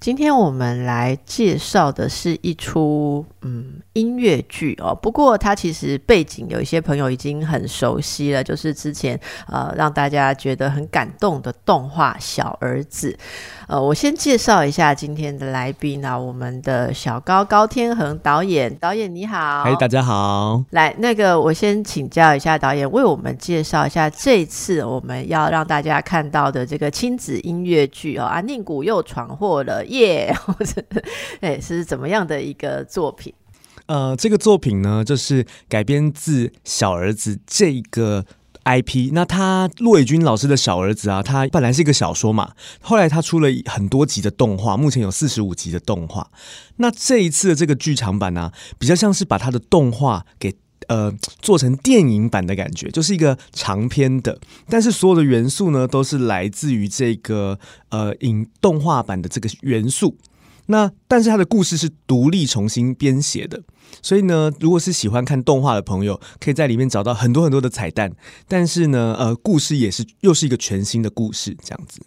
今天我们来介绍的是一出嗯音乐剧哦，不过它其实背景有一些朋友已经很熟悉了，就是之前呃让大家觉得很感动的动画《小儿子》。呃，我先介绍一下今天的来宾啊，我们的小高高天恒导演，导演你好，嗨，大家好。来，那个我先请教一下导演，为我们介绍一下这次我们要让大家看到的这个亲子音乐剧哦，啊，宁古又闯祸了耶，哎，是怎么样的一个作品？呃，这个作品呢，就是改编自小儿子这个。IP，那他骆以军老师的小儿子啊，他本来是一个小说嘛，后来他出了很多集的动画，目前有四十五集的动画。那这一次的这个剧场版呢，比较像是把他的动画给呃做成电影版的感觉，就是一个长篇的，但是所有的元素呢，都是来自于这个呃影动画版的这个元素。那但是他的故事是独立重新编写的，所以呢，如果是喜欢看动画的朋友，可以在里面找到很多很多的彩蛋。但是呢，呃，故事也是又是一个全新的故事，这样子。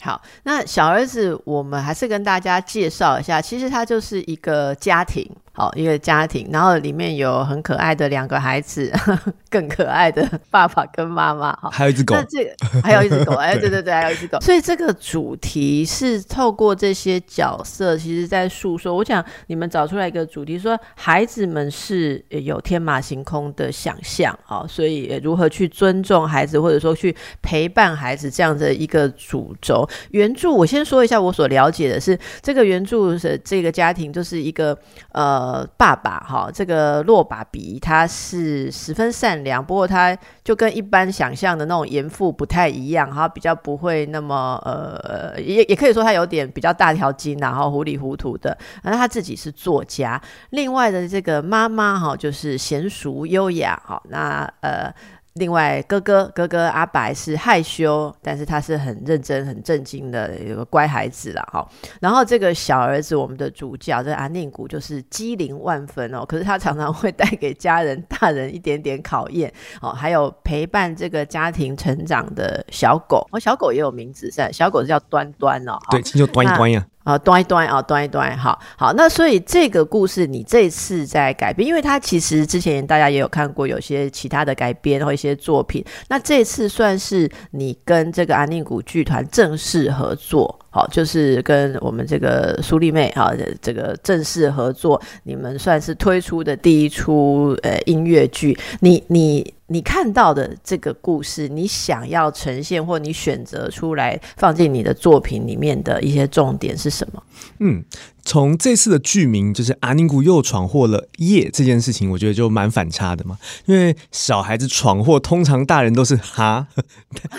好，那小儿子，我们还是跟大家介绍一下，其实他就是一个家庭。好，一个家庭，然后里面有很可爱的两个孩子，更可爱的爸爸跟妈妈，好，还有一只狗，那这个还有一只狗，哎，对对对，还有一只狗。所以这个主题是透过这些角色，其实在诉说。我想你们找出来一个主题，说孩子们是有天马行空的想象，哦，所以如何去尊重孩子，或者说去陪伴孩子这样的一个主轴。原著我先说一下，我所了解的是，这个原著的这个家庭就是一个呃。呃，爸爸哈，这个洛爸比他是十分善良，不过他就跟一般想象的那种严父不太一样，哈，比较不会那么呃，也也可以说他有点比较大条筋，然后糊里糊涂的。那他自己是作家，另外的这个妈妈哈，就是娴熟优雅，哈，那呃。另外，哥哥哥哥阿白是害羞，但是他是很认真、很正经的有个乖孩子了哈。然后这个小儿子，我们的主角这阿宁谷就是机灵万分哦，可是他常常会带给家人、大人一点点考验哦。还有陪伴这个家庭成长的小狗，哦，小狗也有名字，是小狗是叫端端哦，对，就端一端呀。啊，端一端啊，端一端，好好。那所以这个故事你这次在改编，因为它其实之前大家也有看过有些其他的改编或一些作品。那这次算是你跟这个安宁谷剧团正式合作，好，就是跟我们这个苏丽妹哈，这个正式合作，你们算是推出的第一出呃音乐剧。你你。你看到的这个故事，你想要呈现或你选择出来放进你的作品里面的一些重点是什么？嗯。从这次的剧名就是阿宁古又闯祸了夜这件事情，我觉得就蛮反差的嘛。因为小孩子闯祸，通常大人都是 哈，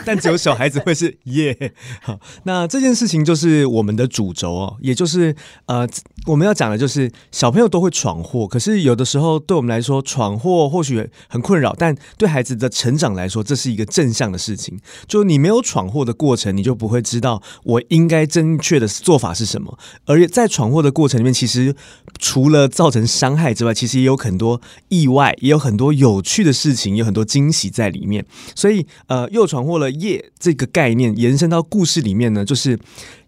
但只有小孩子会是 耶。好，那这件事情就是我们的主轴哦，也就是呃，我们要讲的就是小朋友都会闯祸，可是有的时候对我们来说闯祸或许很困扰，但对孩子的成长来说，这是一个正向的事情。就你没有闯祸的过程，你就不会知道我应该正确的做法是什么，而在闯祸。的过程里面，其实除了造成伤害之外，其实也有很多意外，也有很多有趣的事情，有很多惊喜在里面。所以，呃，又闯祸了夜这个概念延伸到故事里面呢，就是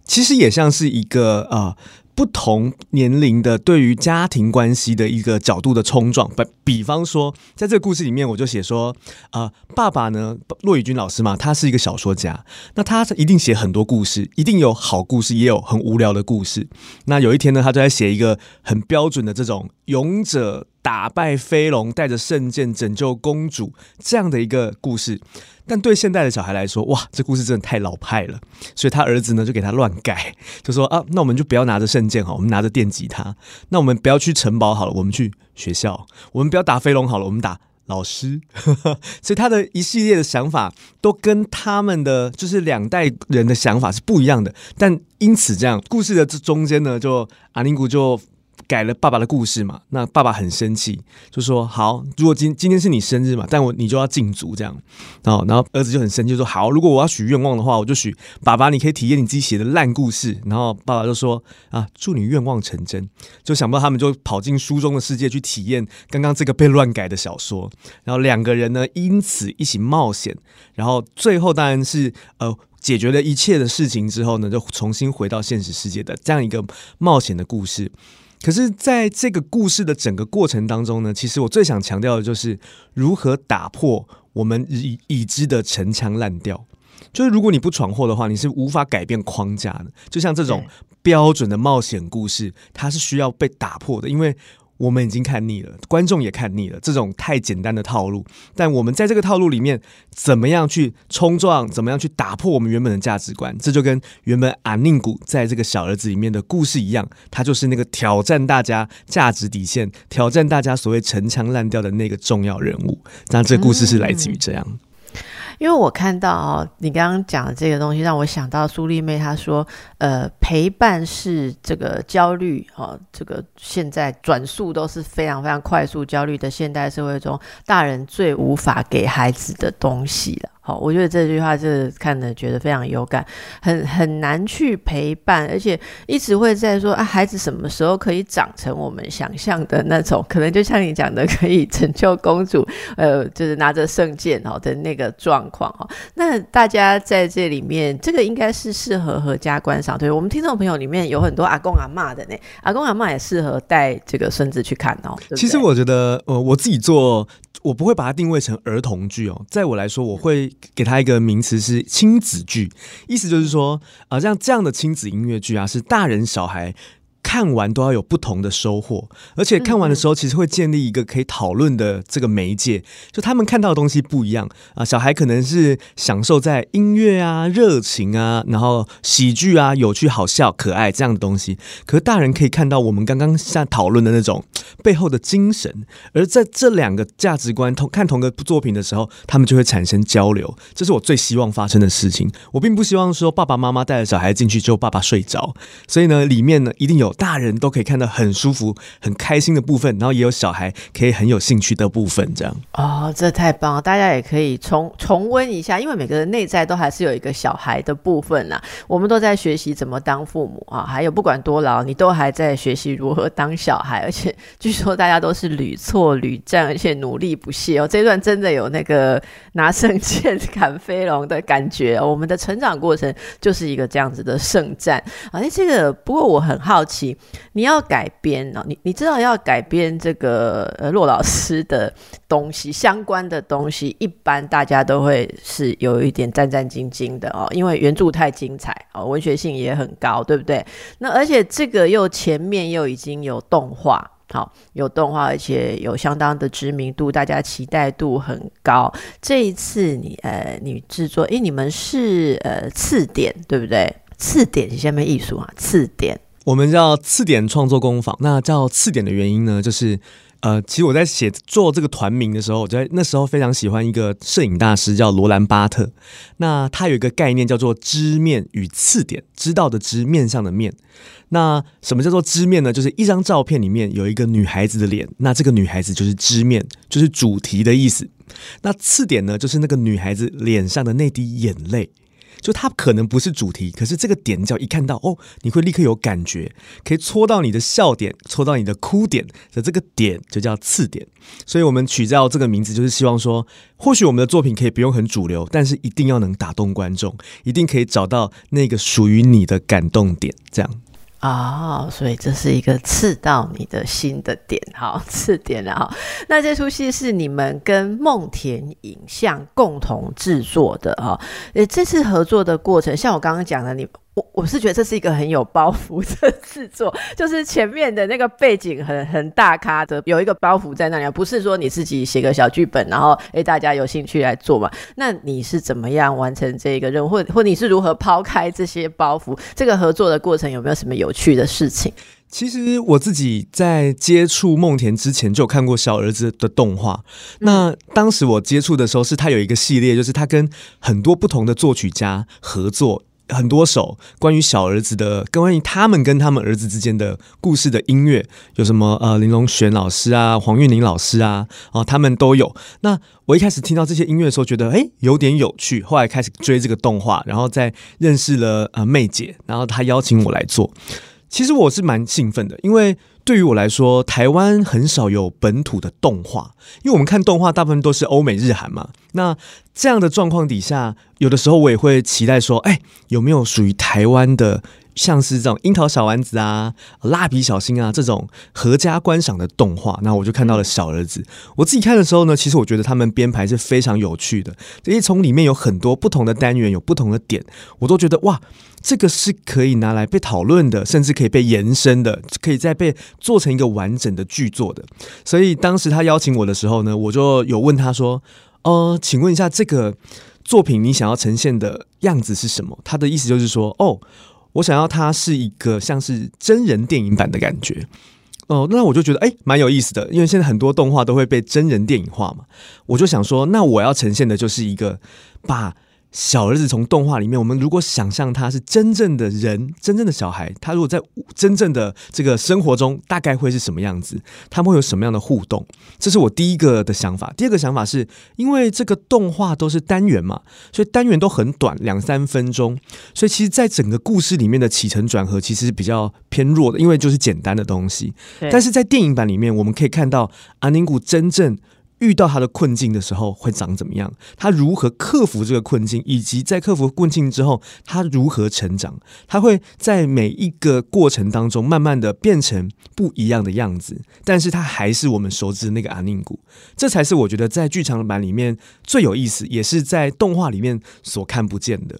其实也像是一个啊。不同年龄的对于家庭关系的一个角度的冲撞，比比方说，在这个故事里面，我就写说，啊，爸爸呢，骆以军老师嘛，他是一个小说家，那他一定写很多故事，一定有好故事，也有很无聊的故事。那有一天呢，他就在写一个很标准的这种勇者打败飞龙，带着圣剑拯救公主这样的一个故事。但对现代的小孩来说，哇，这故事真的太老派了，所以他儿子呢就给他乱改，就说啊，那我们就不要拿着圣剑哈，我们拿着电吉他，那我们不要去城堡好了，我们去学校，我们不要打飞龙好了，我们打老师，所以他的一系列的想法都跟他们的就是两代人的想法是不一样的，但因此这样故事的这中间呢，就阿宁古就。改了爸爸的故事嘛，那爸爸很生气，就说好，如果今今天是你生日嘛，但我你就要禁足这样，然后然后儿子就很生气，说好，如果我要许愿望的话，我就许爸爸，你可以体验你自己写的烂故事，然后爸爸就说啊，祝你愿望成真，就想不到他们就跑进书中的世界去体验刚刚这个被乱改的小说，然后两个人呢因此一起冒险，然后最后当然是呃。解决了一切的事情之后呢，就重新回到现实世界的这样一个冒险的故事。可是，在这个故事的整个过程当中呢，其实我最想强调的就是如何打破我们已已知的陈腔滥调。就是如果你不闯祸的话，你是无法改变框架的。就像这种标准的冒险故事，它是需要被打破的，因为。我们已经看腻了，观众也看腻了这种太简单的套路。但我们在这个套路里面，怎么样去冲撞？怎么样去打破我们原本的价值观？这就跟原本阿宁古在这个小儿子里面的故事一样，他就是那个挑战大家价值底线、挑战大家所谓陈腔滥调的那个重要人物。那这个故事是来自于这样。因为我看到哦，你刚刚讲的这个东西，让我想到苏丽妹她说，呃，陪伴是这个焦虑哦，这个现在转速都是非常非常快速焦虑的现代社会中，大人最无法给孩子的东西了。好，我觉得这句话是看的觉得非常有感，很很难去陪伴，而且一直会在说啊，孩子什么时候可以长成我们想象的那种，可能就像你讲的，可以拯救公主，呃，就是拿着圣剑哦的那个状况哦。那大家在这里面，这个应该是适合合家观赏。对我们听众朋友里面有很多阿公阿妈的呢，阿公阿妈也适合带这个孙子去看哦。其实我觉得，呃，我自己做。我不会把它定位成儿童剧哦，在我来说，我会给它一个名词是亲子剧，意思就是说，啊，像这样的亲子音乐剧啊，是大人小孩。看完都要有不同的收获，而且看完的时候，其实会建立一个可以讨论的这个媒介。就他们看到的东西不一样啊，小孩可能是享受在音乐啊、热情啊，然后喜剧啊、有趣、好笑、可爱这样的东西。可是大人可以看到我们刚刚在讨论的那种背后的精神。而在这两个价值观同看同个作品的时候，他们就会产生交流。这是我最希望发生的事情。我并不希望说爸爸妈妈带着小孩进去之后，爸爸睡着。所以呢，里面呢一定有。大人都可以看到很舒服、很开心的部分，然后也有小孩可以很有兴趣的部分，这样哦，这太棒了！大家也可以重重温一下，因为每个人内在都还是有一个小孩的部分呐。我们都在学习怎么当父母啊，还有不管多老，你都还在学习如何当小孩，而且据说大家都是屡挫屡战，而且努力不懈哦。这段真的有那个拿圣剑 砍飞龙的感觉，我们的成长过程就是一个这样子的圣战。而且这个，不过我很好奇。你要改编哦，你你知道要改编这个呃骆老师的东西相关的东西，一般大家都会是有一点战战兢兢的哦，因为原著太精彩哦，文学性也很高，对不对？那而且这个又前面又已经有动画，好有动画，而且有相当的知名度，大家期待度很高。这一次你呃你制作，诶，你们是呃次点对不对？次点下面艺术啊，次点。我们叫次点创作工坊。那叫次点的原因呢，就是呃，其实我在写做这个团名的时候，我在那时候非常喜欢一个摄影大师叫罗兰巴特。那他有一个概念叫做知面与次点，知道的知面上的面。那什么叫做知面呢？就是一张照片里面有一个女孩子的脸，那这个女孩子就是知面，就是主题的意思。那次点呢，就是那个女孩子脸上的那滴眼泪。就它可能不是主题，可是这个点叫一看到哦，你会立刻有感觉，可以戳到你的笑点，戳到你的哭点的这个点就叫次点。所以我们取叫这个名字，就是希望说，或许我们的作品可以不用很主流，但是一定要能打动观众，一定可以找到那个属于你的感动点，这样。哦，所以这是一个刺到你的心的点，哈，刺点了哈。那这出戏是你们跟梦田影像共同制作的哈。呃，这次合作的过程，像我刚刚讲的，你。我我是觉得这是一个很有包袱的 制作，就是前面的那个背景很很大咖的，有一个包袱在那里，不是说你自己写个小剧本，然后诶大家有兴趣来做嘛？那你是怎么样完成这个任务，或或你是如何抛开这些包袱？这个合作的过程有没有什么有趣的事情？其实我自己在接触梦田之前就有看过小儿子的动画。那当时我接触的时候，是他有一个系列，就是他跟很多不同的作曲家合作。很多首关于小儿子的，关于他们跟他们儿子之间的故事的音乐，有什么呃林隆璇老师啊、黄韵玲老师啊，哦他们都有。那我一开始听到这些音乐的时候，觉得哎有点有趣，后来开始追这个动画，然后再认识了呃妹姐，然后她邀请我来做。其实我是蛮兴奋的，因为对于我来说，台湾很少有本土的动画，因为我们看动画大部分都是欧美日韩嘛。那这样的状况底下，有的时候我也会期待说，哎，有没有属于台湾的，像是这种樱桃小丸子啊、蜡笔小新啊这种合家观赏的动画？那我就看到了小儿子。我自己看的时候呢，其实我觉得他们编排是非常有趣的，因为从里面有很多不同的单元，有不同的点，我都觉得哇。这个是可以拿来被讨论的，甚至可以被延伸的，可以再被做成一个完整的剧作的。所以当时他邀请我的时候呢，我就有问他说：“呃，请问一下，这个作品你想要呈现的样子是什么？”他的意思就是说：“哦，我想要它是一个像是真人电影版的感觉。”哦，那我就觉得哎，蛮有意思的，因为现在很多动画都会被真人电影化嘛。我就想说，那我要呈现的就是一个把。小儿子从动画里面，我们如果想象他是真正的人，真正的小孩，他如果在真正的这个生活中，大概会是什么样子？他们会有什么样的互动？这是我第一个的想法。第二个想法是，因为这个动画都是单元嘛，所以单元都很短，两三分钟，所以其实，在整个故事里面的起承转合其实是比较偏弱的，因为就是简单的东西。但是在电影版里面，我们可以看到阿宁古真正。遇到他的困境的时候会长怎么样？他如何克服这个困境，以及在克服困境之后他如何成长？他会在每一个过程当中慢慢的变成不一样的样子，但是他还是我们熟知的那个阿宁古。这才是我觉得在剧场版里面最有意思，也是在动画里面所看不见的。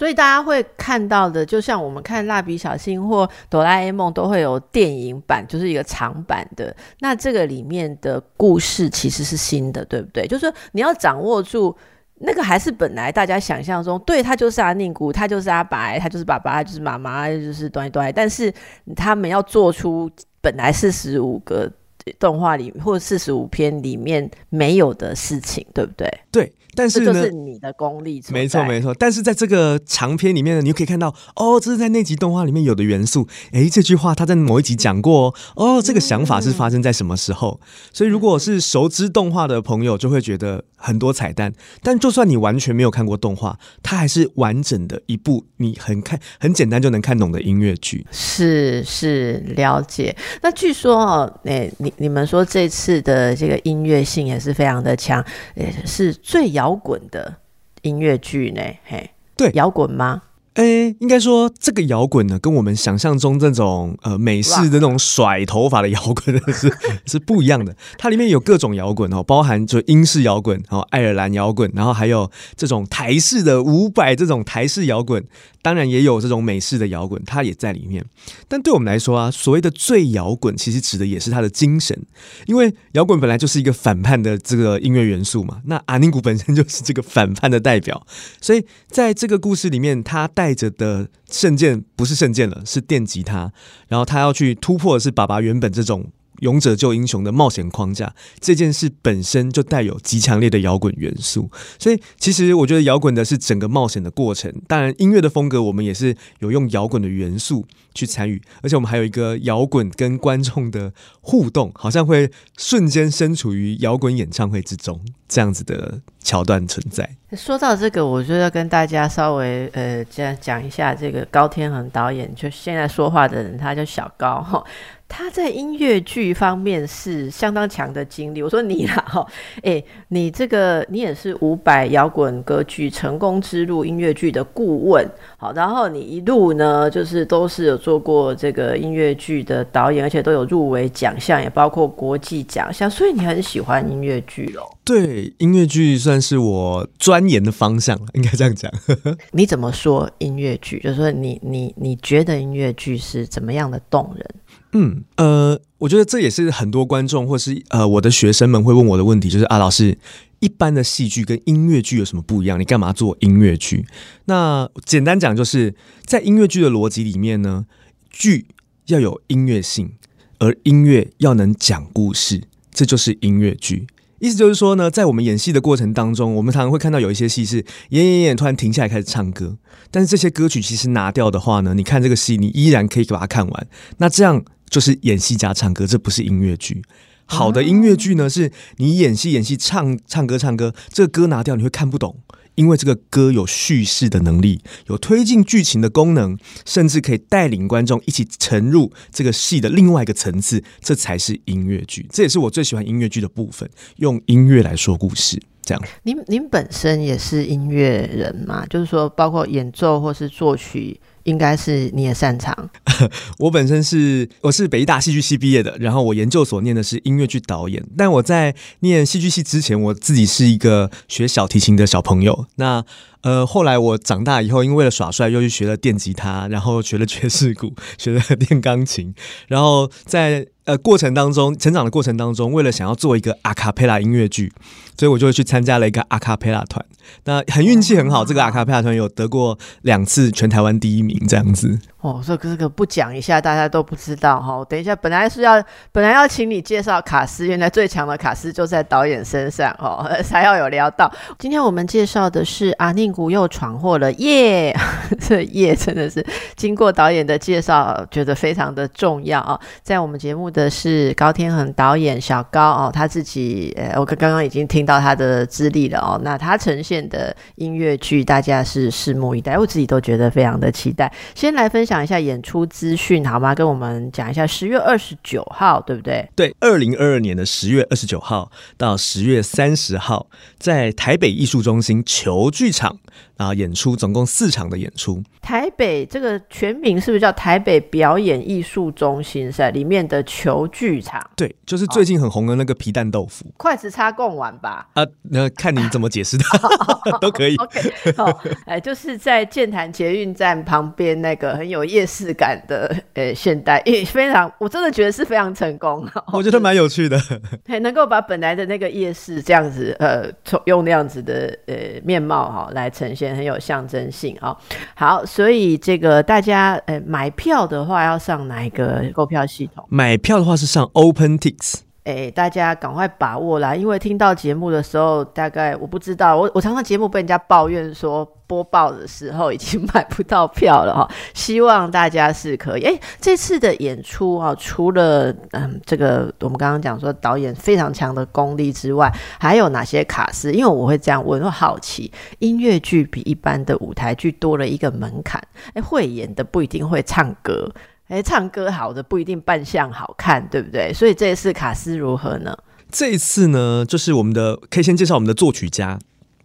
所以大家会看到的，就像我们看蜡笔小新或哆啦 A 梦，都会有电影版，就是一个长版的。那这个里面的故事其实是新的，对不对？就是你要掌握住那个，还是本来大家想象中，对他就是阿宁古，他就是阿白，他就是爸爸，他就是妈妈，就是端一端。但是他们要做出本来四十五个动画里或四十五篇里面没有的事情，对不对？对。但是呢，是你的功力，没错没错。但是在这个长篇里面呢，你就可以看到，哦，这是在那集动画里面有的元素。哎，这句话他在某一集讲过，哦，这个想法是发生在什么时候？所以如果是熟知动画的朋友，就会觉得很多彩蛋。但就算你完全没有看过动画，它还是完整的一部你很看很简单就能看懂的音乐剧。是是了解。那据说哦，哎，你你们说这次的这个音乐性也是非常的强，也是最摇滚的音乐剧呢？嘿，对，摇滚吗？哎，应该说这个摇滚呢，跟我们想象中这种呃美式的那种甩头发的摇滚 是是不一样的。它里面有各种摇滚哦，包含就英式摇滚，然后爱尔兰摇滚，然后还有这种台式的五百这种台式摇滚。当然也有这种美式的摇滚，它也在里面。但对我们来说啊，所谓的最摇滚，其实指的也是它的精神，因为摇滚本来就是一个反叛的这个音乐元素嘛。那阿宁古本身 就是这个反叛的代表，所以在这个故事里面，他带着的圣剑不是圣剑了，是电吉他，然后他要去突破的是爸爸原本这种。勇者救英雄的冒险框架这件事本身就带有极强烈的摇滚元素，所以其实我觉得摇滚的是整个冒险的过程。当然，音乐的风格我们也是有用摇滚的元素去参与，而且我们还有一个摇滚跟观众的互动，好像会瞬间身处于摇滚演唱会之中这样子的桥段存在。说到这个，我就要跟大家稍微呃讲讲一下这个高天恒导演，就现在说话的人，他叫小高哈。他在音乐剧方面是相当强的经历。我说你啦，哈，哎，你这个你也是五百摇滚歌剧成功之路音乐剧的顾问，好，然后你一路呢，就是都是有做过这个音乐剧的导演，而且都有入围奖项，也包括国际奖项，所以你很喜欢音乐剧喽？对，音乐剧算是我钻研的方向，应该这样讲。你怎么说音乐剧？就是说你你你觉得音乐剧是怎么样的动人？嗯呃，我觉得这也是很多观众或是呃我的学生们会问我的问题，就是啊，老师，一般的戏剧跟音乐剧有什么不一样？你干嘛做音乐剧？那简单讲，就是在音乐剧的逻辑里面呢，剧要有音乐性，而音乐要能讲故事，这就是音乐剧。意思就是说呢，在我们演戏的过程当中，我们常常会看到有一些戏是演演演，突然停下来开始唱歌。但是这些歌曲其实拿掉的话呢，你看这个戏，你依然可以把它看完。那这样就是演戏加唱歌，这不是音乐剧。好的音乐剧呢，是你演戏演戏唱唱歌唱歌，这个歌拿掉你会看不懂，因为这个歌有叙事的能力，有推进剧情的功能，甚至可以带领观众一起沉入这个戏的另外一个层次，这才是音乐剧。这也是我最喜欢音乐剧的部分，用音乐来说故事。这样，您您本身也是音乐人嘛？就是说，包括演奏或是作曲。应该是你也擅长。我本身是我是北大戏剧系毕业的，然后我研究所念的是音乐剧导演。但我在念戏剧系之前，我自己是一个学小提琴的小朋友。那呃，后来我长大以后，因为为了耍帅，又去学了电吉他，然后学了爵士鼓，学了电钢琴，然后在。呃，过程当中，成长的过程当中，为了想要做一个阿卡贝拉音乐剧，所以我就去参加了一个阿卡贝拉团。那很运气很好，这个阿卡贝拉团有得过两次全台湾第一名，这样子。哦，这个这个不讲一下，大家都不知道哈。等一下，本来是要本来要请你介绍卡斯，原来最强的卡斯就在导演身上哦，才要有聊到。今天我们介绍的是阿宁古又闯祸了，耶！这耶真的是经过导演的介绍，觉得非常的重要啊。在我们节目的是高天恒导演小高哦，他自己呃，我刚刚刚已经听到他的资历了哦。那他呈现的音乐剧，大家是拭目以待，我自己都觉得非常的期待。先来分。讲一下演出资讯好吗？跟我们讲一下十月二十九号，对不对？对，二零二二年的十月二十九号到十月三十号，在台北艺术中心球剧场。啊！演出总共四场的演出。台北这个全名是不是叫台北表演艺术中心？是里面的球剧场。对，就是最近很红的那个皮蛋豆腐。筷子插贡丸吧？啊，那看你怎么解释的，都可以。OK，好，哎，就是在建潭捷运站旁边那个很有夜市感的 呃现代，也非常，我真的觉得是非常成功。我觉得蛮有趣的，还能够把本来的那个夜市这样子呃，用那样子的呃面貌哈来呈现。很有象征性啊！好，所以这个大家呃买票的话，要上哪一个购票系统？买票的话是上 OpenTix。哎，大家赶快把握啦！因为听到节目的时候，大概我不知道，我我常常节目被人家抱怨说播报的时候已经 买不到票了哈。希望大家是可以。哎，这次的演出啊，除了嗯这个我们刚刚讲说导演非常强的功力之外，还有哪些卡司？因为我会这样问，会好奇，音乐剧比一般的舞台剧多了一个门槛。哎，会演的不一定会唱歌。哎，唱歌好的不一定扮相好看，对不对？所以这一次卡斯如何呢？这一次呢，就是我们的可以先介绍我们的作曲家，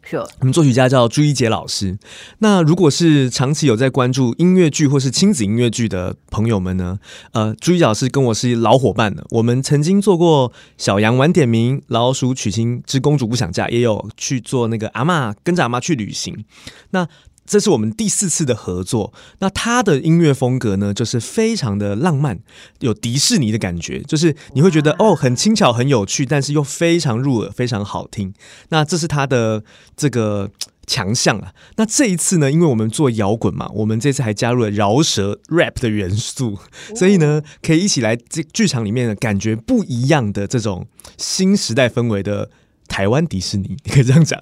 是，我们作曲家叫朱一杰老师。那如果是长期有在关注音乐剧或是亲子音乐剧的朋友们呢，呃，朱一杰老师跟我是老伙伴了。我们曾经做过《小羊晚点名》《老鼠娶亲之公主不想嫁》，也有去做那个阿妈跟着阿妈去旅行。那这是我们第四次的合作。那他的音乐风格呢，就是非常的浪漫，有迪士尼的感觉，就是你会觉得哦，很轻巧、很有趣，但是又非常入耳、非常好听。那这是他的这个强项啊。那这一次呢，因为我们做摇滚嘛，我们这次还加入了饶舌 rap 的元素，所以呢，可以一起来这剧场里面感觉不一样的这种新时代氛围的。台湾迪士尼，你可以这样讲，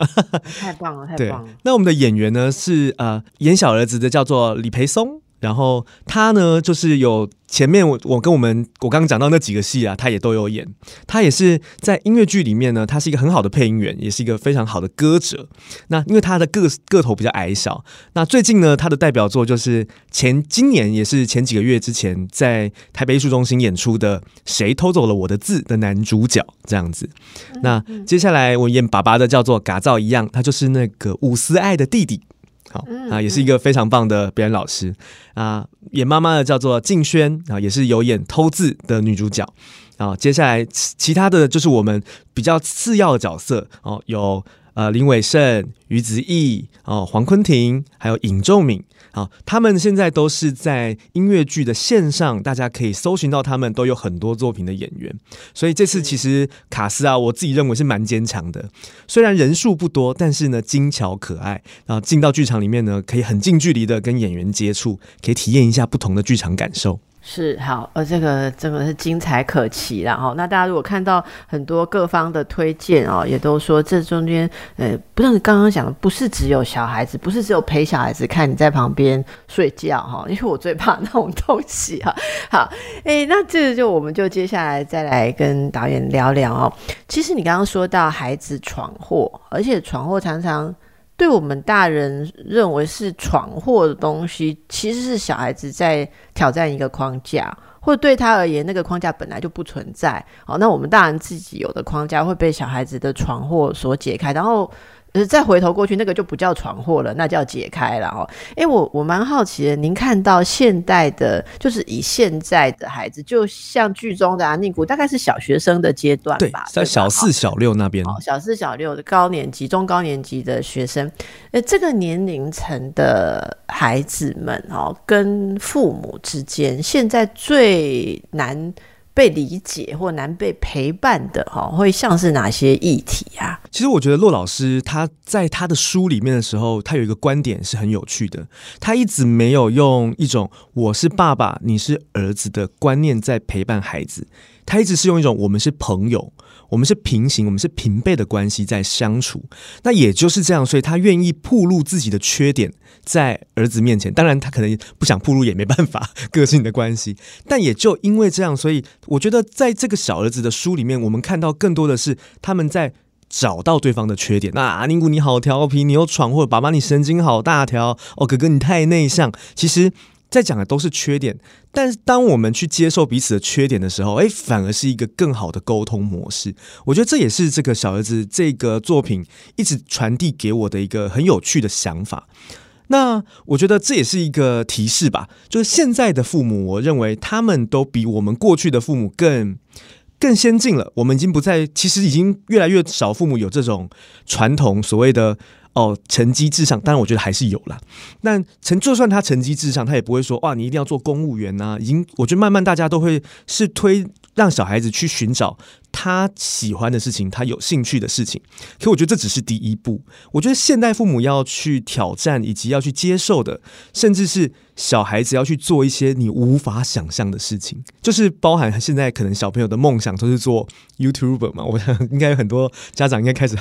太棒了，太棒了。那我们的演员呢是呃演小儿子的，叫做李培松。然后他呢，就是有前面我我跟我们我刚刚讲到那几个戏啊，他也都有演。他也是在音乐剧里面呢，他是一个很好的配音员，也是一个非常好的歌者。那因为他的个个头比较矮小，那最近呢，他的代表作就是前今年也是前几个月之前在台北艺术中心演出的《谁偷走了我的字》的男主角这样子。那接下来我演爸爸的叫做嘎造一样，他就是那个伍思爱的弟弟。好啊，也是一个非常棒的表演老师啊。演妈妈的叫做静轩啊，也是有演偷字的女主角啊。接下来其其他的就是我们比较次要的角色哦，有呃林伟胜、于子毅哦、黄坤廷，还有尹仲敏。好，他们现在都是在音乐剧的线上，大家可以搜寻到他们都有很多作品的演员。所以这次其实卡斯啊，我自己认为是蛮坚强的。虽然人数不多，但是呢精巧可爱。然后进到剧场里面呢，可以很近距离的跟演员接触，可以体验一下不同的剧场感受。是好，呃，这个真的是精彩可期然后，那大家如果看到很多各方的推荐哦，也都说这中间，呃，不像你刚刚讲的，不是只有小孩子，不是只有陪小孩子看，你在旁边睡觉哈，因为我最怕那种东西哈。好，哎，那这个就我们就接下来再来跟导演聊聊哦。其实你刚刚说到孩子闯祸，而且闯祸常常。对我们大人认为是闯祸的东西，其实是小孩子在挑战一个框架，或者对他而言，那个框架本来就不存在。好，那我们大人自己有的框架会被小孩子的闯祸所解开，然后。呃，再回头过去，那个就不叫闯祸了，那叫解开了哦。哎，我我蛮好奇的，您看到现代的，就是以现在的孩子，就像剧中的阿尼古，大概是小学生的阶段吧，在小四、小六那边，小四、小六的高年级、中高年级的学生，呃，这个年龄层的孩子们哦，跟父母之间，现在最难。被理解或难被陪伴的哈，会像是哪些议题啊？其实我觉得骆老师他在他的书里面的时候，他有一个观点是很有趣的。他一直没有用一种“我是爸爸，你是儿子”的观念在陪伴孩子，他一直是用一种“我们是朋友”。我们是平行，我们是平辈的关系在相处，那也就是这样，所以他愿意暴露自己的缺点在儿子面前。当然，他可能不想暴露也没办法，个性的关系。但也就因为这样，所以我觉得在这个小儿子的书里面，我们看到更多的是他们在找到对方的缺点。那阿宁古你好调皮，你又闯祸，爸爸你神经好大条，哦哥哥你太内向。其实。在讲的都是缺点，但是当我们去接受彼此的缺点的时候，哎，反而是一个更好的沟通模式。我觉得这也是这个小儿子这个作品一直传递给我的一个很有趣的想法。那我觉得这也是一个提示吧，就是现在的父母，我认为他们都比我们过去的父母更更先进了。我们已经不再，其实已经越来越少父母有这种传统所谓的。哦，成绩至上，当然我觉得还是有啦。但成就算他成绩至上，他也不会说哇，你一定要做公务员呐。已经，我觉得慢慢大家都会是推让小孩子去寻找。他喜欢的事情，他有兴趣的事情，可我觉得这只是第一步。我觉得现代父母要去挑战，以及要去接受的，甚至是小孩子要去做一些你无法想象的事情，就是包含现在可能小朋友的梦想都是做 YouTuber 嘛。我想应该有很多家长应该开始，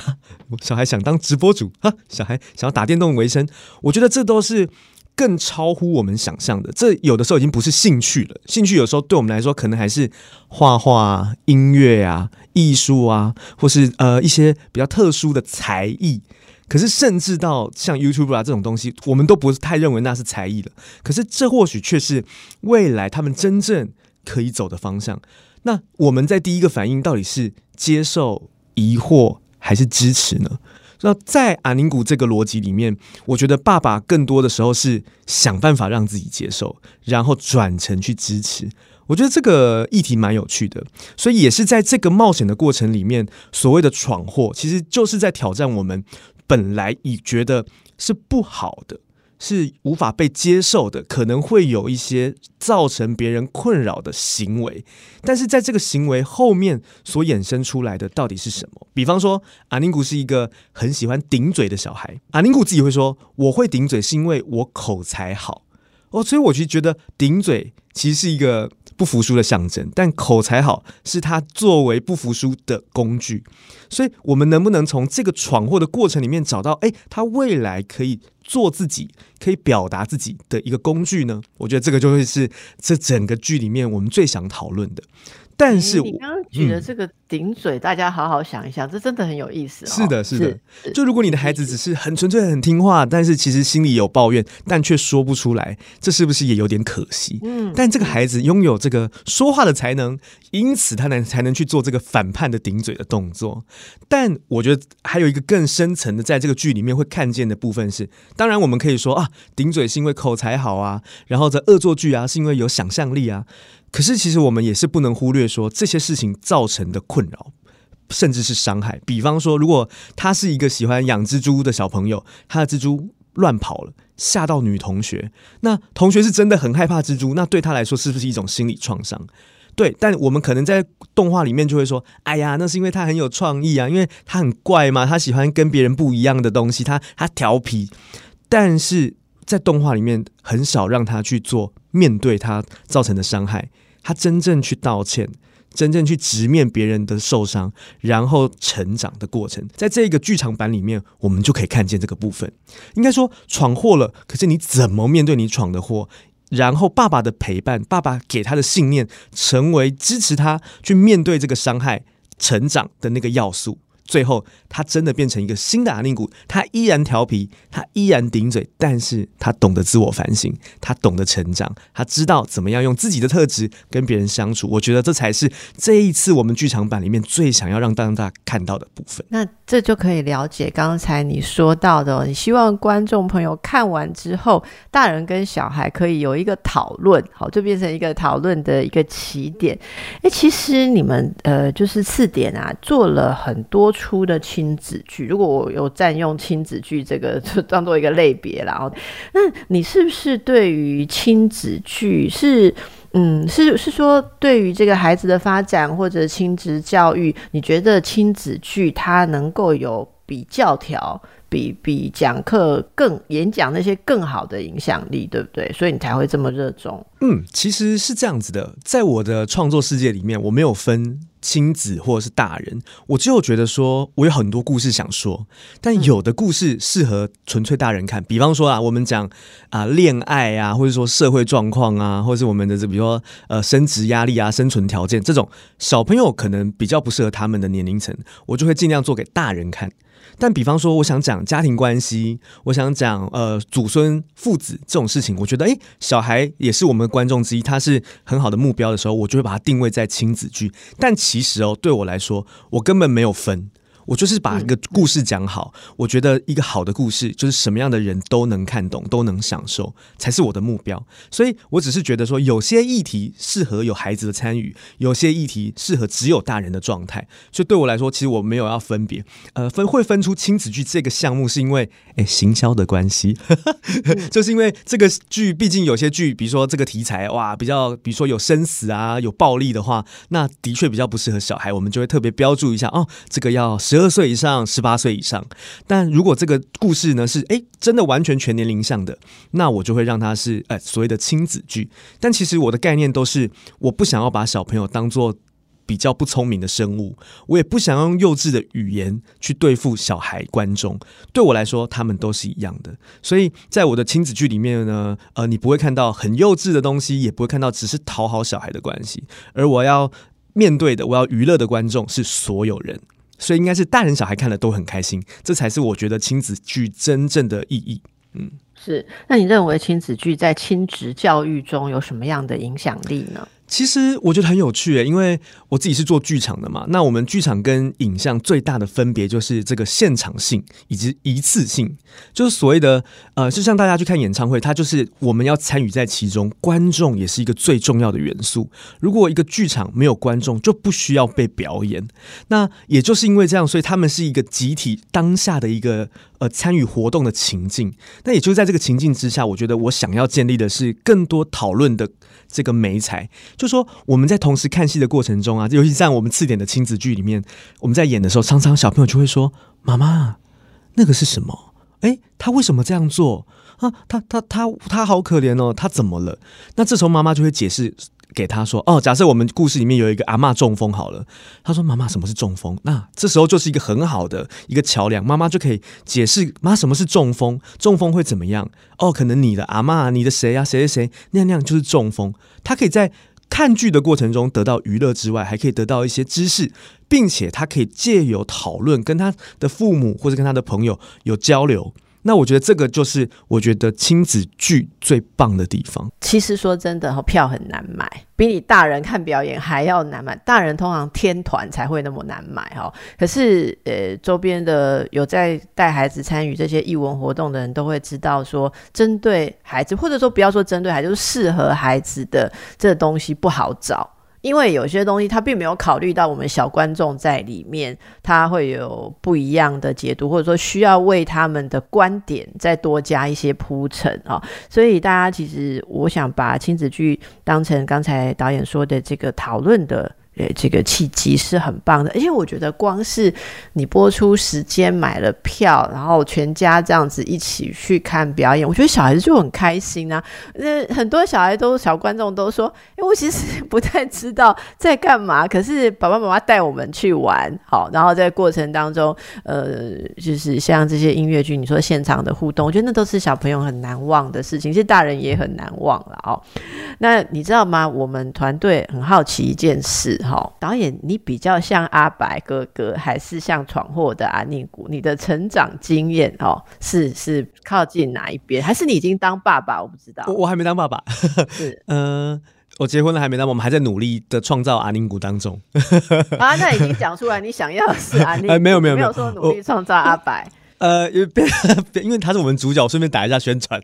小孩想当直播主啊，小孩想要打电动为生。我觉得这都是。更超乎我们想象的，这有的时候已经不是兴趣了。兴趣有时候对我们来说，可能还是画画、音乐啊、艺术啊，或是呃一些比较特殊的才艺。可是，甚至到像 YouTube 啊这种东西，我们都不是太认为那是才艺了。可是，这或许却是未来他们真正可以走的方向。那我们在第一个反应到底是接受、疑惑还是支持呢？那在阿宁古这个逻辑里面，我觉得爸爸更多的时候是想办法让自己接受，然后转成去支持。我觉得这个议题蛮有趣的，所以也是在这个冒险的过程里面，所谓的闯祸，其实就是在挑战我们本来已觉得是不好的。是无法被接受的，可能会有一些造成别人困扰的行为，但是在这个行为后面所衍生出来的到底是什么？比方说，阿宁古是一个很喜欢顶嘴的小孩，阿宁古自己会说：“我会顶嘴是因为我口才好。”哦，所以我就觉得顶嘴其实是一个不服输的象征，但口才好是他作为不服输的工具。所以，我们能不能从这个闯祸的过程里面找到，哎，他未来可以做自己、可以表达自己的一个工具呢？我觉得这个就会是这整个剧里面我们最想讨论的。但是你刚刚举的这个顶嘴，大家好好想一想，这真的很有意思。是的，是的。就如果你的孩子只是很纯粹、很听话，但是其实心里有抱怨，但却说不出来，这是不是也有点可惜？嗯。但这个孩子拥有这个说话的才能，因此他能才能去做这个反叛的顶嘴的动作。但我觉得还有一个更深层的，在这个剧里面会看见的部分是，当然我们可以说啊，顶嘴是因为口才好啊，然后这恶作剧啊是因为有想象力啊。可是，其实我们也是不能忽略说这些事情造成的困扰，甚至是伤害。比方说，如果他是一个喜欢养蜘蛛的小朋友，他的蜘蛛乱跑了，吓到女同学，那同学是真的很害怕蜘蛛，那对他来说是不是一种心理创伤？对，但我们可能在动画里面就会说：“哎呀，那是因为他很有创意啊，因为他很怪嘛，他喜欢跟别人不一样的东西，他他调皮。”但是在动画里面很少让他去做。面对他造成的伤害，他真正去道歉。真正去直面别人的受伤，然后成长的过程，在这个剧场版里面，我们就可以看见这个部分。应该说闯祸了，可是你怎么面对你闯的祸？然后爸爸的陪伴，爸爸给他的信念，成为支持他去面对这个伤害、成长的那个要素。最后，他真的变成一个新的阿宁古，他依然调皮，他依然顶嘴，但是他懂得自我反省，他懂得成长，他知道怎么样用自己的特质跟别人相处。我觉得这才是这一次我们剧场版里面最想要让大家看到的部分。那这就可以了解刚才你说到的，你希望观众朋友看完之后，大人跟小孩可以有一个讨论，好，就变成一个讨论的一个起点。哎，其实你们呃，就是次点啊，做了很多。出的亲子剧，如果我有占用亲子剧这个，就当做一个类别然后，那你是不是对于亲子剧是，嗯，是是说对于这个孩子的发展或者亲子教育，你觉得亲子剧它能够有比教条？比比讲课更演讲那些更好的影响力，对不对？所以你才会这么热衷。嗯，其实是这样子的，在我的创作世界里面，我没有分亲子或者是大人，我只有觉得说我有很多故事想说，但有的故事适合纯粹大人看。比方说啊，我们讲啊恋爱啊，或者说社会状况啊，或者是我们的这比如说呃升职压力啊、生存条件这种，小朋友可能比较不适合他们的年龄层，我就会尽量做给大人看。但比方说，我想讲家庭关系，我想讲呃祖孙父子这种事情，我觉得诶，小孩也是我们的观众之一，他是很好的目标的时候，我就会把它定位在亲子剧。但其实哦，对我来说，我根本没有分。我就是把一个故事讲好，我觉得一个好的故事就是什么样的人都能看懂，都能享受，才是我的目标。所以我只是觉得说，有些议题适合有孩子的参与，有些议题适合只有大人的状态。所以对我来说，其实我没有要分别，呃，分会分出亲子剧这个项目，是因为诶行销的关系，就是因为这个剧毕竟有些剧，比如说这个题材哇，比较比如说有生死啊，有暴力的话，那的确比较不适合小孩，我们就会特别标注一下哦，这个要。十二岁以上，十八岁以上。但如果这个故事呢是哎真的完全全年龄向的，那我就会让它是哎所谓的亲子剧。但其实我的概念都是，我不想要把小朋友当做比较不聪明的生物，我也不想用幼稚的语言去对付小孩观众。对我来说，他们都是一样的。所以在我的亲子剧里面呢，呃，你不会看到很幼稚的东西，也不会看到只是讨好小孩的关系。而我要面对的，我要娱乐的观众是所有人。所以应该是大人小孩看了都很开心，这才是我觉得亲子剧真正的意义。嗯，是。那你认为亲子剧在亲子教育中有什么样的影响力呢？其实我觉得很有趣诶，因为我自己是做剧场的嘛。那我们剧场跟影像最大的分别就是这个现场性以及一次性，就是所谓的呃，就像大家去看演唱会，它就是我们要参与在其中，观众也是一个最重要的元素。如果一个剧场没有观众，就不需要被表演。那也就是因为这样，所以他们是一个集体当下的一个呃参与活动的情境。那也就是在这个情境之下，我觉得我想要建立的是更多讨论的。这个美彩，就说我们在同时看戏的过程中啊，尤其在我们次点的亲子剧里面，我们在演的时候，常常小朋友就会说：“妈妈，那个是什么？哎，他为什么这样做啊？他他他他好可怜哦，他怎么了？”那这时候妈妈就会解释。给他说哦，假设我们故事里面有一个阿妈中风好了，他说妈妈什么是中风？那这时候就是一个很好的一个桥梁，妈妈就可以解释妈什么是中风，中风会怎么样？哦，可能你的阿妈、你的谁啊，谁谁谁那样那样就是中风。他可以在看剧的过程中得到娱乐之外，还可以得到一些知识，并且他可以借由讨论跟他的父母或者跟他的朋友有交流。那我觉得这个就是我觉得亲子剧最棒的地方。其实说真的，票很难买，比你大人看表演还要难买。大人通常天团才会那么难买哈。可是呃，周边的有在带孩子参与这些艺文活动的人都会知道，说针对孩子，或者说不要说针对孩子，就是适合孩子的这东西不好找。因为有些东西他并没有考虑到我们小观众在里面，他会有不一样的解读，或者说需要为他们的观点再多加一些铺陈啊。所以大家其实，我想把亲子剧当成刚才导演说的这个讨论的呃这个契机是很棒的。而且我觉得光是你播出时间买了票，然后全家这样子一起去看表演，我觉得小孩子就很开心啊。那很多小孩都小观众都说，哎，我其实不太知道在干嘛，可是爸爸妈妈带我们去玩，好，然后在过程当中，呃，就是像这些音乐剧，你说现场的互动，我觉得那都是小朋友很难忘的事情，其实大人也很难忘了哦。那你知道吗？我们团队很好奇一件事哈，导演，你比较像阿白哥哥，还是像闯祸的阿宁古？你的成长经验哦，是是靠近哪一边？还是你已经当爸爸？我不知道，我我还没当爸爸，是嗯。我结婚了还没当，我们还在努力的创造阿宁谷当中。啊，那已经讲出来，你想要的是阿宁，没有没有没有说努力创造阿白。呃，因为因为他是我们主角，顺便打一下宣传，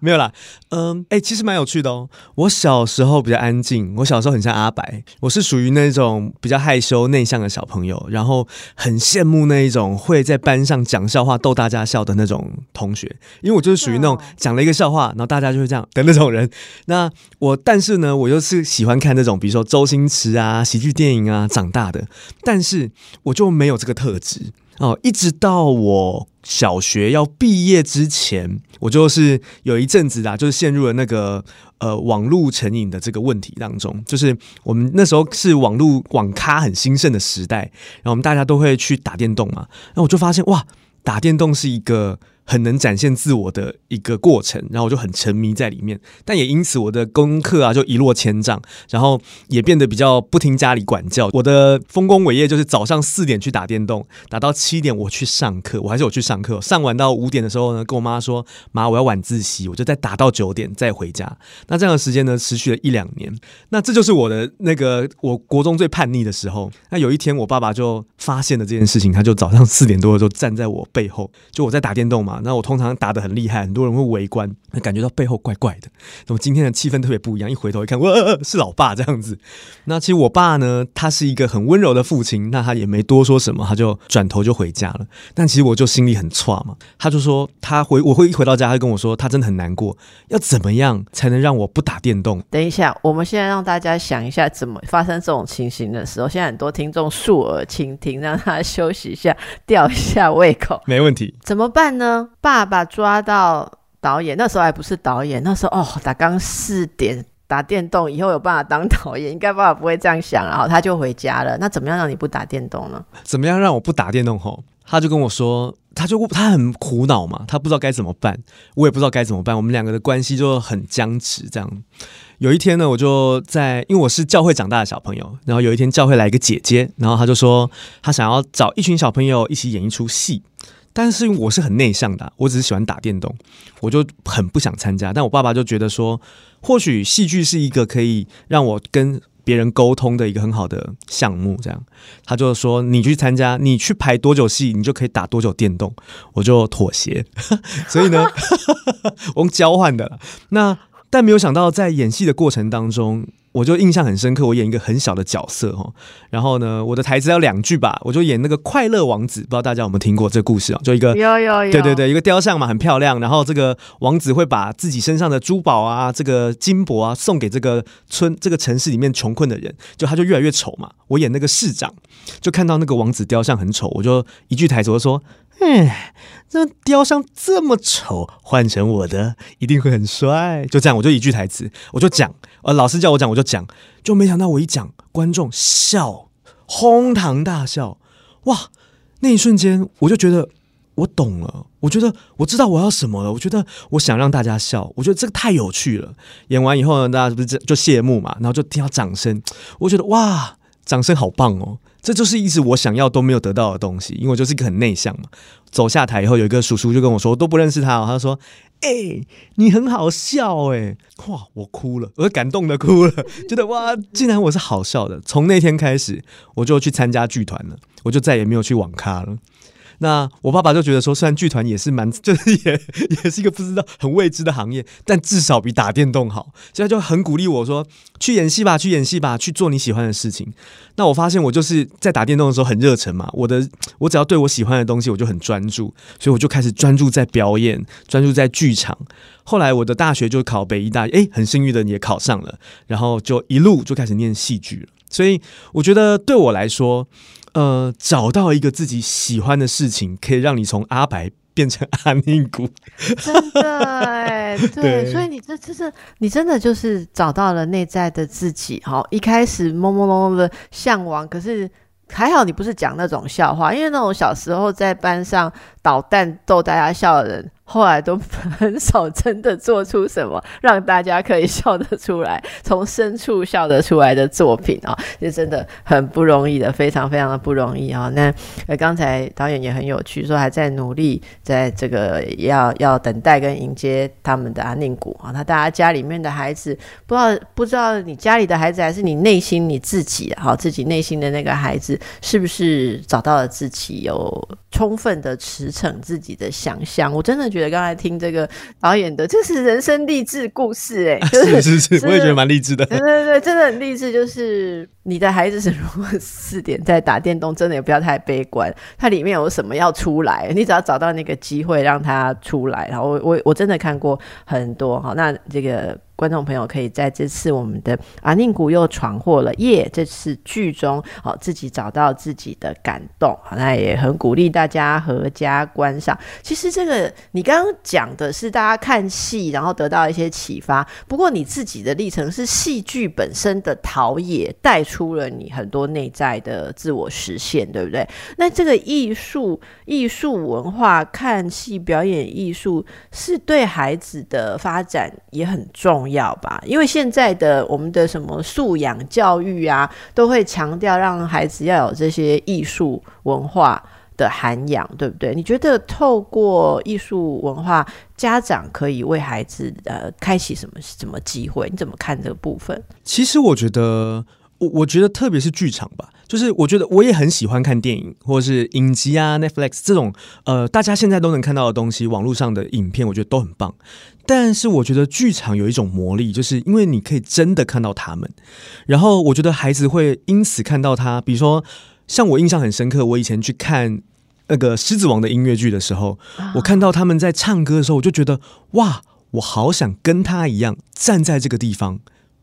没有啦。嗯，哎，其实蛮有趣的哦。我小时候比较安静，我小时候很像阿白，我是属于那种比较害羞内向的小朋友，然后很羡慕那一种会在班上讲笑话逗大家笑的那种同学，因为我就是属于那种讲了一个笑话，然后大家就会这样的那种人。那我，但是呢，我又是喜欢看那种比如说周星驰啊、喜剧电影啊长大的，但是我就没有这个特质。哦，一直到我小学要毕业之前，我就是有一阵子啊，就是陷入了那个呃网络成瘾的这个问题当中。就是我们那时候是网络网咖很兴盛的时代，然后我们大家都会去打电动嘛，那我就发现哇，打电动是一个。很能展现自我的一个过程，然后我就很沉迷在里面，但也因此我的功课啊就一落千丈，然后也变得比较不听家里管教。我的丰功伟业就是早上四点去打电动，打到七点我去上课，我还是有去上课，上完到五点的时候呢，跟我妈说妈我要晚自习，我就再打到九点再回家。那这样的时间呢持续了一两年，那这就是我的那个我国中最叛逆的时候。那有一天我爸爸就发现了这件事情，他就早上四点多的时候站在我背后，就我在打电动嘛。那我通常打的很厉害，很多人会围观，感觉到背后怪怪的。那么今天的气氛特别不一样，一回头一看，哇，是老爸这样子。那其实我爸呢，他是一个很温柔的父亲，那他也没多说什么，他就转头就回家了。但其实我就心里很差嘛，他就说他回我会一回到家，他跟我说他真的很难过，要怎么样才能让我不打电动？等一下，我们现在让大家想一下，怎么发生这种情形的时候，现在很多听众竖耳倾听，让他休息一下，吊一下胃口，没问题。怎么办呢？爸爸抓到导演，那时候还不是导演，那时候哦，打刚四点打电动，以后有办法当导演，应该爸爸不会这样想，然后他就回家了。那怎么样让你不打电动呢？怎么样让我不打电动？吼，他就跟我说，他就他很苦恼嘛，他不知道该怎么办，我也不知道该怎么办，我们两个的关系就很僵持。这样，有一天呢，我就在，因为我是教会长大的小朋友，然后有一天教会来一个姐姐，然后他就说他想要找一群小朋友一起演一出戏。但是我是很内向的，我只是喜欢打电动，我就很不想参加。但我爸爸就觉得说，或许戏剧是一个可以让我跟别人沟通的一个很好的项目，这样他就说你去参加，你去排多久戏，你就可以打多久电动。我就妥协，所以呢，我们交换的。那但没有想到，在演戏的过程当中。我就印象很深刻，我演一个很小的角色哈，然后呢，我的台词要两句吧，我就演那个快乐王子，不知道大家有没有听过这个故事啊？就一个有有有，对对对，一个雕像嘛，很漂亮，然后这个王子会把自己身上的珠宝啊，这个金箔啊，送给这个村这个城市里面穷困的人，就他就越来越丑嘛。我演那个市长，就看到那个王子雕像很丑，我就一句台词我说。哎，这雕像这么丑，换成我的一定会很帅。就这样，我就一句台词，我就讲，呃，老师叫我讲，我就讲，就没想到我一讲，观众笑，哄堂大笑。哇，那一瞬间，我就觉得我懂了，我觉得我知道我要什么了。我觉得我想让大家笑，我觉得这个太有趣了。演完以后呢，大家不是就谢幕嘛，然后就听到掌声，我觉得哇，掌声好棒哦。这就是一直我想要都没有得到的东西，因为我就是一个很内向嘛。走下台以后，有一个叔叔就跟我说，我都不认识他，他说：“哎，你很好笑哎！”哇，我哭了，我感动的哭了，觉得哇，竟然我是好笑的。从那天开始，我就去参加剧团了，我就再也没有去网咖了。那我爸爸就觉得说，虽然剧团也是蛮，就是也也是一个不知道很未知的行业，但至少比打电动好，所以他就很鼓励我说，去演戏吧，去演戏吧，去做你喜欢的事情。那我发现我就是在打电动的时候很热忱嘛，我的我只要对我喜欢的东西，我就很专注，所以我就开始专注在表演，专注在剧场。后来我的大学就考北医大，哎，很幸运的也考上了，然后就一路就开始念戏剧了。所以我觉得对我来说，呃，找到一个自己喜欢的事情，可以让你从阿白变成阿宁古。真的哎，对，所以你这这是你真的就是找到了内在的自己。好，一开始懵懵懵懵的向往，可是还好你不是讲那种笑话，因为那种小时候在班上捣蛋逗大家笑的人。后来都很少真的做出什么让大家可以笑得出来、从深处笑得出来的作品啊，就真的很不容易的，非常非常的不容易啊。那，刚才导演也很有趣，说还在努力，在这个要要等待跟迎接他们的安宁谷啊。那大家家里面的孩子，不知道不知道你家里的孩子，还是你内心你自己啊，自己内心的那个孩子，是不是找到了自己，有充分的持骋自己的想象？我真的觉得。刚才听这个导演的，这是人生励志故事，哎，是是是，我也觉得蛮励志的。对对对，真的很励志。就是你的孩子是如果四点在打电动，真的也不要太悲观。它里面有什么要出来，你只要找到那个机会让他出来。然后我我我真的看过很多哈，那这个。观众朋友可以在这次我们的阿宁谷又闯祸了耶！这次剧中哦，自己找到自己的感动，那也很鼓励大家合家观赏。其实这个你刚刚讲的是大家看戏，然后得到一些启发。不过你自己的历程是戏剧本身的陶冶，带出了你很多内在的自我实现，对不对？那这个艺术、艺术文化、看戏表演艺术，是对孩子的发展也很重。要吧，因为现在的我们的什么素养教育啊，都会强调让孩子要有这些艺术文化的涵养，对不对？你觉得透过艺术文化，家长可以为孩子呃开启什么什么机会？你怎么看这个部分？其实我觉得，我我觉得特别是剧场吧。就是我觉得我也很喜欢看电影或者是影集啊，Netflix 这种呃，大家现在都能看到的东西，网络上的影片，我觉得都很棒。但是我觉得剧场有一种魔力，就是因为你可以真的看到他们，然后我觉得孩子会因此看到他。比如说，像我印象很深刻，我以前去看那个《狮子王》的音乐剧的时候，我看到他们在唱歌的时候，我就觉得哇，我好想跟他一样站在这个地方。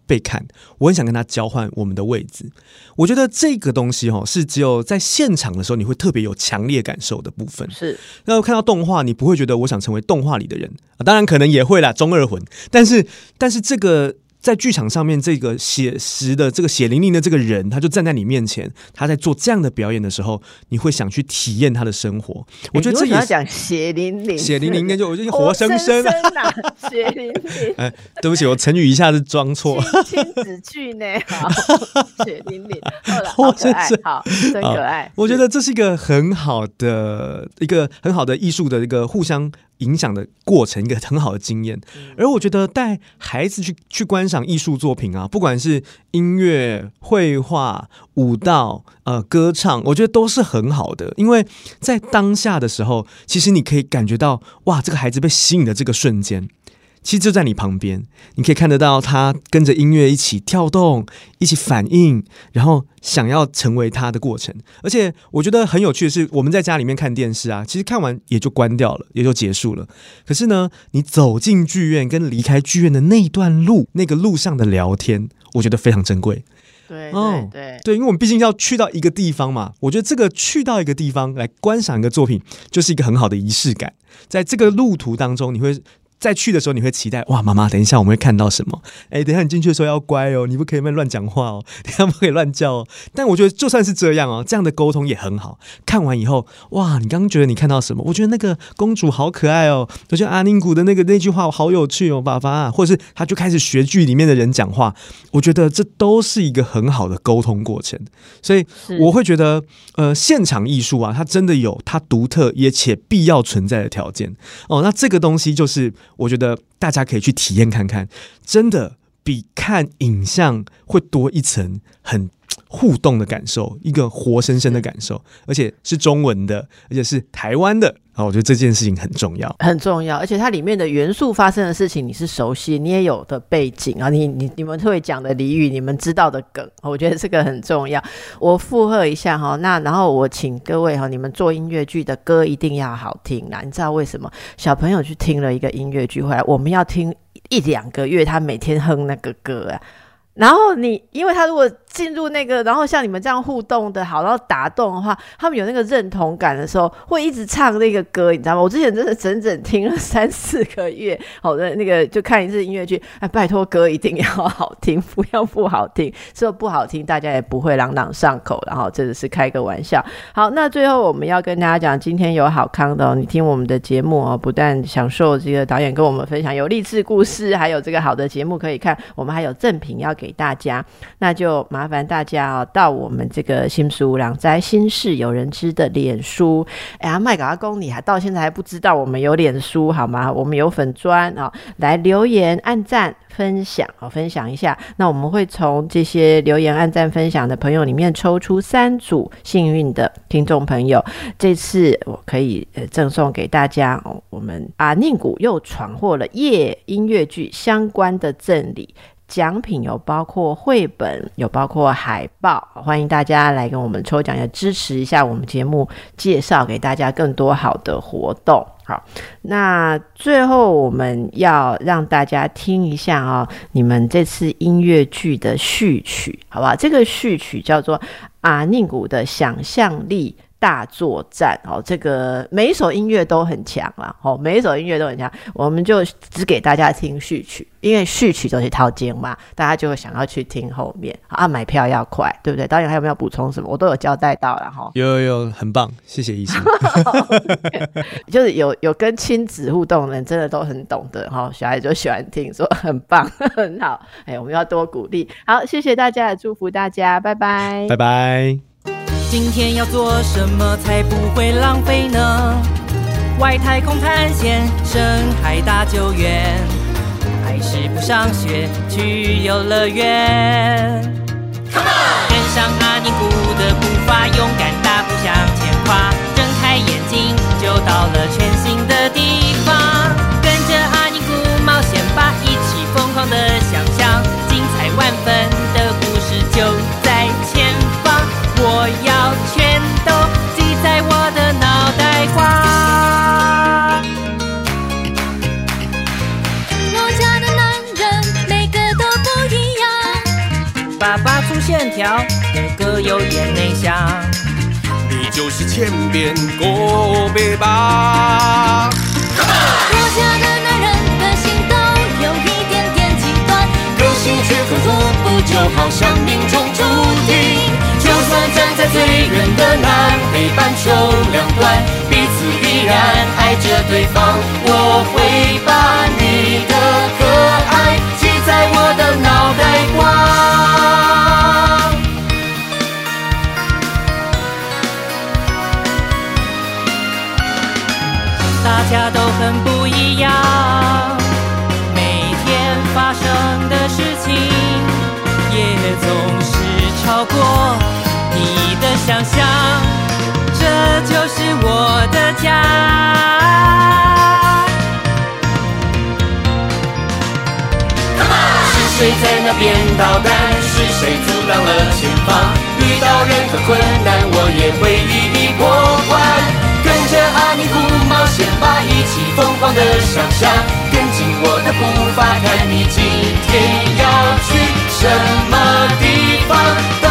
被看，我很想跟他交换我们的位置。我觉得这个东西哈，是只有在现场的时候你会特别有强烈感受的部分。是，然后看到动画，你不会觉得我想成为动画里的人啊，当然可能也会啦，中二魂。但是，但是这个。在剧场上面，这个写实的、这个血淋淋的这个人，他就站在你面前，他在做这样的表演的时候，你会想去体验他的生活。我觉得这也讲血淋淋，血淋淋应该就我就活生生啊，血淋淋。哎，对不起，我成语一下子装错。亲子剧呢？好，血淋淋，好可爱，好，真可爱。我觉得这是一个很好的、一个很好的艺术的一个互相。影响的过程，一个很好的经验。而我觉得带孩子去去观赏艺术作品啊，不管是音乐、绘画、舞蹈、呃歌唱，我觉得都是很好的。因为在当下的时候，其实你可以感觉到，哇，这个孩子被吸引的这个瞬间。其实就在你旁边，你可以看得到他跟着音乐一起跳动，一起反应，然后想要成为他的过程。而且我觉得很有趣的是，我们在家里面看电视啊，其实看完也就关掉了，也就结束了。可是呢，你走进剧院跟离开剧院的那一段路，那个路上的聊天，我觉得非常珍贵。对，哦，对，对，因为我们毕竟要去到一个地方嘛，我觉得这个去到一个地方来观赏一个作品，就是一个很好的仪式感。在这个路途当中，你会。在去的时候，你会期待哇，妈妈，等一下我们会看到什么？哎，等一下你进去的时候要乖哦，你不可以乱讲话哦，等下不可以乱叫哦。但我觉得就算是这样哦，这样的沟通也很好。看完以后，哇，你刚刚觉得你看到什么？我觉得那个公主好可爱哦，我觉得阿宁古的那个那句话我好有趣哦，爸爸，或者是他就开始学剧里面的人讲话。我觉得这都是一个很好的沟通过程。所以我会觉得，呃，现场艺术啊，它真的有它独特也且必要存在的条件哦。那这个东西就是。我觉得大家可以去体验看看，真的比看影像会多一层很互动的感受，一个活生生的感受，而且是中文的，而且是台湾的。啊，我觉得这件事情很重要，很重要，而且它里面的元素发生的事情你是熟悉，你也有的背景啊，你你你们会讲的俚语，你们知道的梗，我觉得这个很重要。我附和一下哈，那然后我请各位哈，你们做音乐剧的歌一定要好听啦，你知道为什么？小朋友去听了一个音乐剧回来，我们要听一两个月，他每天哼那个歌啊。然后你，因为他如果进入那个，然后像你们这样互动的好，然后打动的话，他们有那个认同感的时候，会一直唱那个歌，你知道吗？我之前真的整整听了三四个月，好的那个就看一次音乐剧，哎，拜托歌一定要好听，不要不好听，说不好听大家也不会朗朗上口，然后真的是开个玩笑。好，那最后我们要跟大家讲，今天有好康的哦，你听我们的节目哦，不但享受这个导演跟我们分享有励志故事，还有这个好的节目可以看，我们还有赠品要给大家，那就麻烦大家哦，到我们这个新书《两灾心事有人知》的脸书。哎呀，麦搞阿公，你还到现在还不知道我们有脸书好吗？我们有粉砖啊，来留言、按赞、分享哦，分享一下。那我们会从这些留言、按赞、分享的朋友里面抽出三组幸运的听众朋友。这次我可以呃赠送给大家哦，我们阿宁谷又闯祸了夜音乐剧相关的赠礼。奖品有包括绘本，有包括海报，欢迎大家来跟我们抽奖，也支持一下我们节目，介绍给大家更多好的活动。好，那最后我们要让大家听一下啊，你们这次音乐剧的序曲，好不好？这个序曲叫做阿宁古的想象力。大作战哦，这个每一首音乐都很强啦，哦，每一首音乐都很强，我们就只给大家听序曲，因为序曲都是套间嘛，大家就会想要去听后面啊，买票要快，对不对？导演还有没有补充什么？我都有交代到了哈。有有有，很棒，谢谢医生。就是有有跟亲子互动的人，真的都很懂得哈，小孩就喜欢听，说很棒，很好，哎，我们要多鼓励。好，谢谢大家，祝福大家，拜拜，拜拜。今天要做什么才不会浪费呢？外太空探险，深海大救援，还是不上学去游乐园？Come on！跟上阿尼古的步伐，勇敢大步向前跨，睁开眼睛就到了全新粗线条，哥哥有点内向。你就是千变过别吧。我家的男人个性都有一点点极端，个性却很互补，就好像命中注定。就算站在最远的南北半球两端，彼此依然爱着对方。我会把你的可爱记在我的脑袋瓜。很不一样，每天发生的事情也总是超过。你的想象，这就是我的家。是谁在那边捣蛋？是谁阻挡了前方？遇到任何困难，我也会一一过关。的想象跟紧我的步伐看你今天要去什么地方。